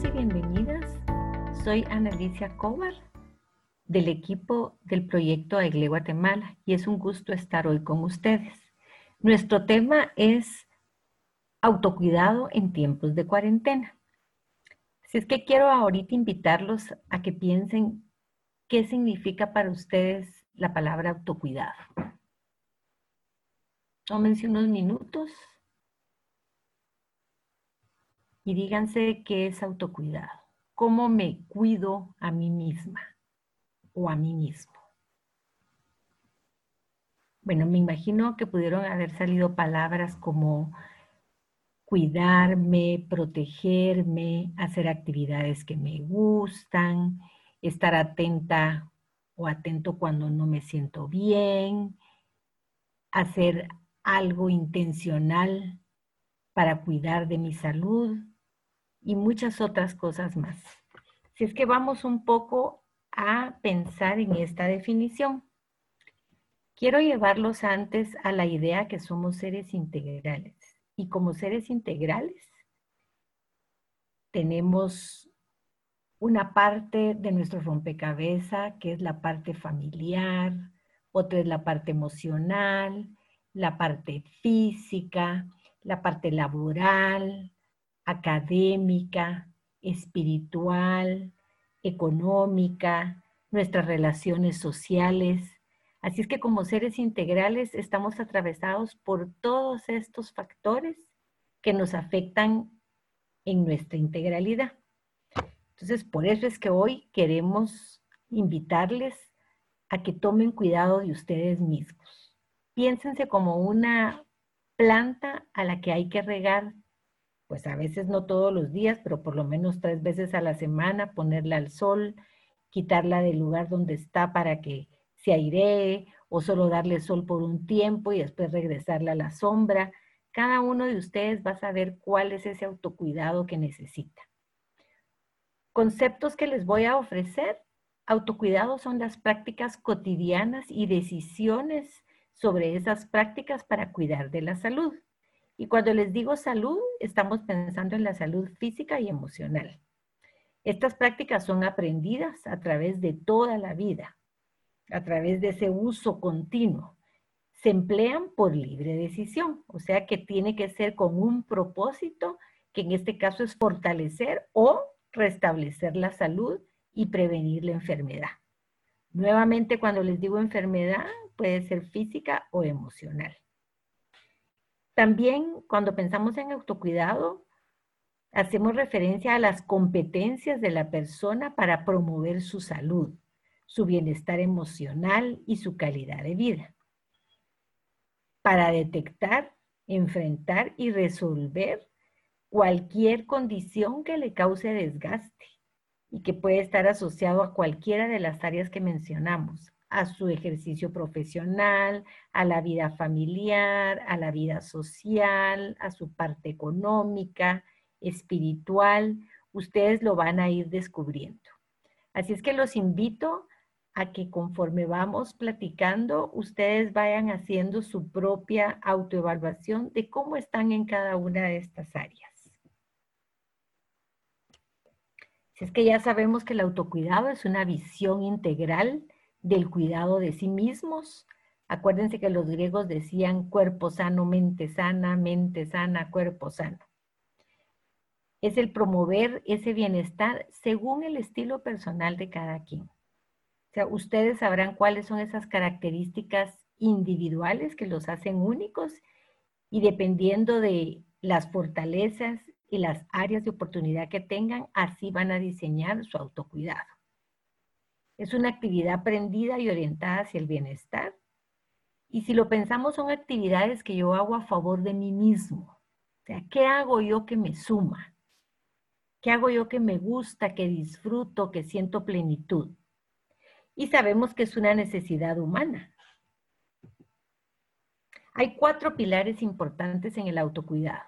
Y bienvenidas. Soy Ana Alicia Cobar del equipo del proyecto Aigle Guatemala y es un gusto estar hoy con ustedes. Nuestro tema es autocuidado en tiempos de cuarentena. Si es que quiero ahorita invitarlos a que piensen qué significa para ustedes la palabra autocuidado. Tómense unos minutos y díganse qué es autocuidado. ¿Cómo me cuido a mí misma o a mí mismo? Bueno, me imagino que pudieron haber salido palabras como cuidarme, protegerme, hacer actividades que me gustan, estar atenta o atento cuando no me siento bien, hacer algo intencional para cuidar de mi salud, y muchas otras cosas más. Si es que vamos un poco a pensar en esta definición. Quiero llevarlos antes a la idea que somos seres integrales. Y como seres integrales, tenemos una parte de nuestro rompecabezas que es la parte familiar, otra es la parte emocional, la parte física, la parte laboral, académica, espiritual, económica, nuestras relaciones sociales. Así es que como seres integrales estamos atravesados por todos estos factores que nos afectan en nuestra integralidad. Entonces, por eso es que hoy queremos invitarles a que tomen cuidado de ustedes mismos. Piénsense como una planta a la que hay que regar pues a veces no todos los días, pero por lo menos tres veces a la semana, ponerla al sol, quitarla del lugar donde está para que se airee o solo darle sol por un tiempo y después regresarla a la sombra. Cada uno de ustedes va a saber cuál es ese autocuidado que necesita. Conceptos que les voy a ofrecer. Autocuidado son las prácticas cotidianas y decisiones sobre esas prácticas para cuidar de la salud. Y cuando les digo salud, estamos pensando en la salud física y emocional. Estas prácticas son aprendidas a través de toda la vida, a través de ese uso continuo. Se emplean por libre decisión, o sea que tiene que ser con un propósito, que en este caso es fortalecer o restablecer la salud y prevenir la enfermedad. Nuevamente, cuando les digo enfermedad, puede ser física o emocional. También cuando pensamos en autocuidado, hacemos referencia a las competencias de la persona para promover su salud, su bienestar emocional y su calidad de vida. Para detectar, enfrentar y resolver cualquier condición que le cause desgaste y que puede estar asociado a cualquiera de las áreas que mencionamos, a su ejercicio profesional, a la vida familiar, a la vida social, a su parte económica, espiritual. Ustedes lo van a ir descubriendo. Así es que los invito a que conforme vamos platicando, ustedes vayan haciendo su propia autoevaluación de cómo están en cada una de estas áreas. Si es que ya sabemos que el autocuidado es una visión integral del cuidado de sí mismos. Acuérdense que los griegos decían cuerpo sano, mente sana, mente sana, cuerpo sano. Es el promover ese bienestar según el estilo personal de cada quien. O sea, ustedes sabrán cuáles son esas características individuales que los hacen únicos y dependiendo de las fortalezas y las áreas de oportunidad que tengan, así van a diseñar su autocuidado. Es una actividad aprendida y orientada hacia el bienestar. Y si lo pensamos, son actividades que yo hago a favor de mí mismo. O sea, ¿qué hago yo que me suma? ¿Qué hago yo que me gusta, que disfruto, que siento plenitud? Y sabemos que es una necesidad humana. Hay cuatro pilares importantes en el autocuidado.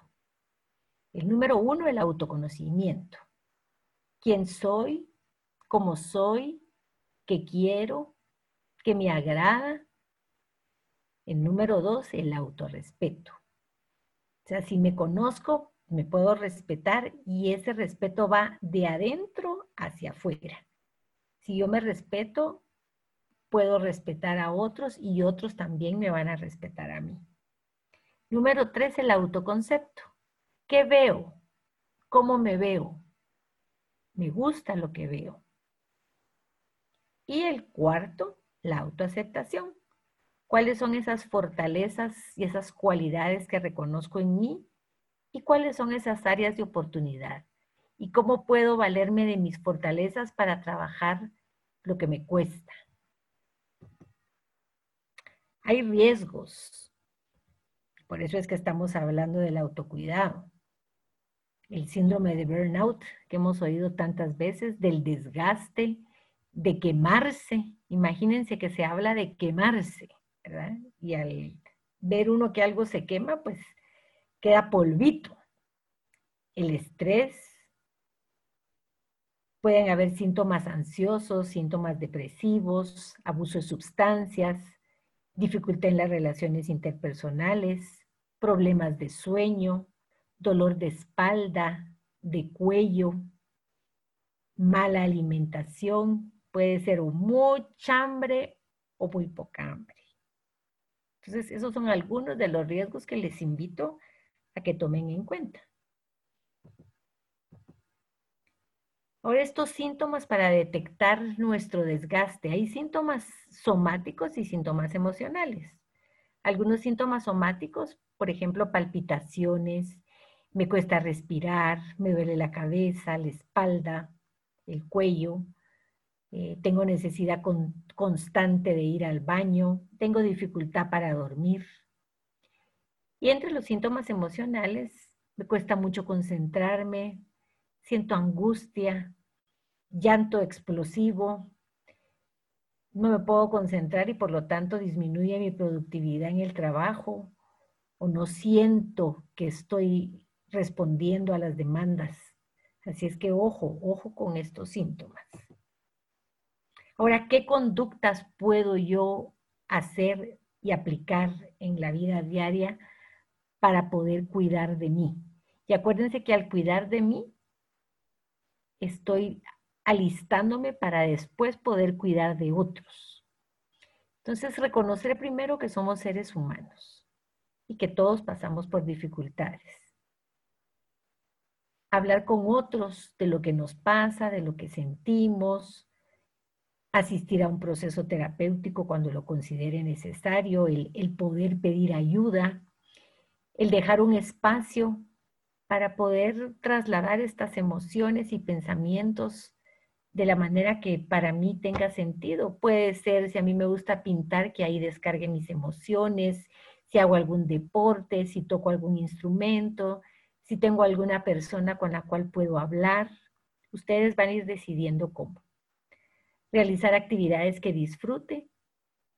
El número uno, el autoconocimiento. ¿Quién soy? ¿Cómo soy? Que quiero, que me agrada. El número dos, el autorrespeto. O sea, si me conozco, me puedo respetar y ese respeto va de adentro hacia afuera. Si yo me respeto, puedo respetar a otros y otros también me van a respetar a mí. Número tres, el autoconcepto. ¿Qué veo? ¿Cómo me veo? Me gusta lo que veo. Y el cuarto, la autoaceptación. ¿Cuáles son esas fortalezas y esas cualidades que reconozco en mí? ¿Y cuáles son esas áreas de oportunidad? ¿Y cómo puedo valerme de mis fortalezas para trabajar lo que me cuesta? Hay riesgos. Por eso es que estamos hablando del autocuidado. El síndrome de burnout que hemos oído tantas veces, del desgaste, de quemarse. Imagínense que se habla de quemarse, ¿verdad? Y al ver uno que algo se quema, pues queda polvito. El estrés, pueden haber síntomas ansiosos, síntomas depresivos, abuso de sustancias, dificultad en las relaciones interpersonales, problemas de sueño, dolor de espalda, de cuello, mala alimentación, puede ser mucha hambre o muy poca hambre. Entonces, esos son algunos de los riesgos que les invito a que tomen en cuenta. Ahora, estos síntomas para detectar nuestro desgaste. Hay síntomas somáticos y síntomas emocionales. Algunos síntomas somáticos, por ejemplo, palpitaciones, me cuesta respirar, me duele la cabeza, la espalda, el cuello, eh, tengo necesidad constante de ir al baño, tengo dificultad para dormir. Y entre los síntomas emocionales, me cuesta mucho concentrarme, siento angustia, llanto explosivo, no me puedo concentrar y por lo tanto disminuye mi productividad en el trabajo o no siento que estoy respondiendo a las demandas. Así es que ojo, ojo con estos síntomas. Ahora, ¿qué conductas puedo yo hacer y aplicar en la vida diaria para poder cuidar de mí? Y acuérdense que al cuidar de mí, estoy alistándome para después poder cuidar de otros. Entonces, reconocer primero que somos seres humanos y que todos pasamos por dificultades. Hablar con otros de lo que nos pasa, de lo que sentimos, asistir a un proceso terapéutico cuando lo considere necesario, el, poder pedir ayuda, el dejar un espacio para poder trasladar estas emociones y pensamientos de la manera que para mí tenga sentido. Puede ser, si a mí me gusta pintar, que ahí descargue mis emociones, si hago algún deporte, si toco algún instrumento, si tengo alguna persona con la cual puedo hablar. Ustedes van a ir decidiendo cómo realizar actividades que disfrute.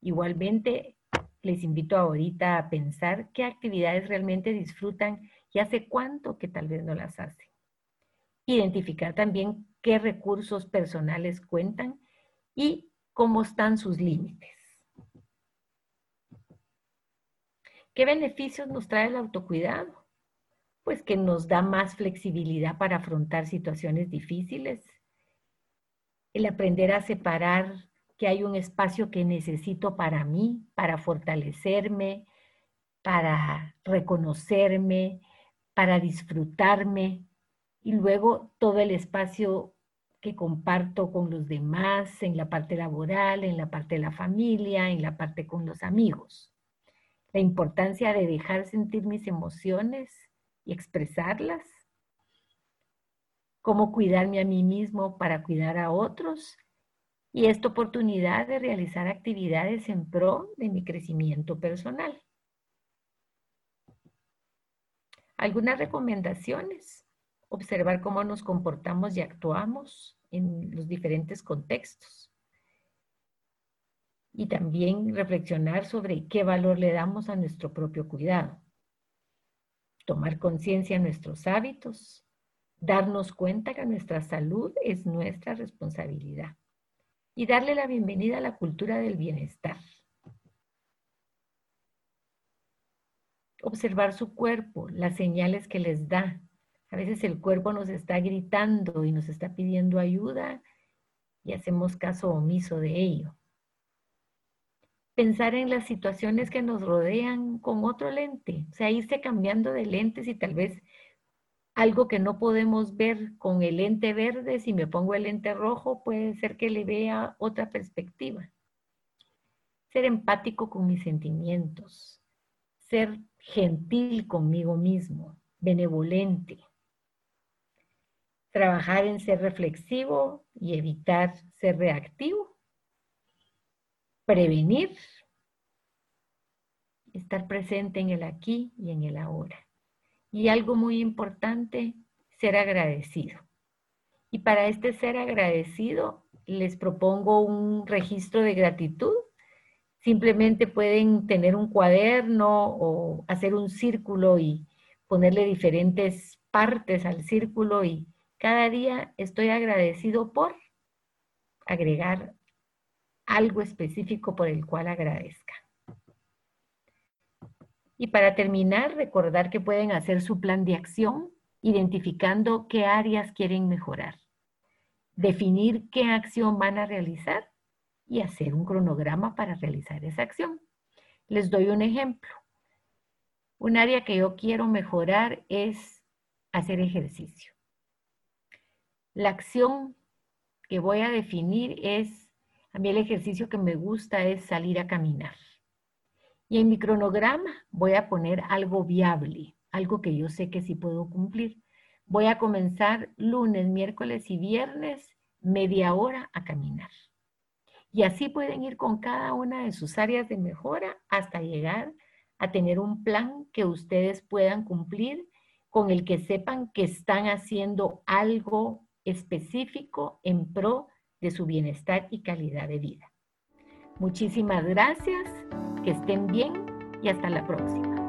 Igualmente, les invito ahorita a pensar qué actividades realmente disfrutan y hace cuánto que tal vez no las hacen. Identificar también qué recursos personales cuentan y cómo están sus límites. ¿Qué beneficios nos trae el autocuidado? Pues que nos da más flexibilidad para afrontar situaciones difíciles, el aprender a separar que hay un espacio que necesito para mí, para fortalecerme, para reconocerme, para disfrutarme y luego todo el espacio que comparto con los demás en la parte laboral, en la parte de la familia, en la parte con los amigos. La importancia de dejar sentir mis emociones y expresarlas cómo cuidarme a mí mismo para cuidar a otros y esta oportunidad de realizar actividades en pro de mi crecimiento personal. Algunas recomendaciones. Observar cómo nos comportamos y actuamos en los diferentes contextos. Y también reflexionar sobre qué valor le damos a nuestro propio cuidado. Tomar conciencia de nuestros hábitos, darnos cuenta que nuestra salud es nuestra responsabilidad y darle la bienvenida a la cultura del bienestar. Observar su cuerpo, las señales que les da, A veces el cuerpo nos está gritando y nos está pidiendo ayuda y hacemos caso omiso de ello. Pensar en las situaciones que nos rodean con otro lente, o sea, irse cambiando de lentes y tal vez algo que no podemos ver con el lente verde, si me pongo el lente rojo, puede ser que le vea otra perspectiva. Ser empático con mis sentimientos, ser gentil conmigo mismo, benevolente. Trabajar en ser reflexivo y evitar ser reactivo. Prevenir. Estar presente en el aquí y en el ahora. Y algo muy importante, ser agradecido. Y para este ser agradecido, les propongo un registro de gratitud. Simplemente pueden tener un cuaderno o hacer un círculo y ponerle diferentes partes al círculo y cada día estoy agradecido por agregar algo específico por el cual agradezca. Y para terminar, recordar que pueden hacer su plan de acción identificando qué áreas quieren mejorar, definir qué acción van a realizar y hacer un cronograma para realizar esa acción. Les doy un ejemplo. Un área que yo quiero mejorar es hacer ejercicio. La acción que voy a definir es, a mí el ejercicio que me gusta es salir a caminar. Y en mi cronograma voy a poner algo viable, algo que yo sé que sí puedo cumplir. Voy a comenzar lunes, miércoles y viernes media hora a caminar. Y así pueden ir con cada una de sus áreas de mejora hasta llegar a tener un plan que ustedes puedan cumplir con el que sepan que están haciendo algo específico en pro de su bienestar y calidad de vida. Muchísimas gracias, que estén bien y hasta la próxima.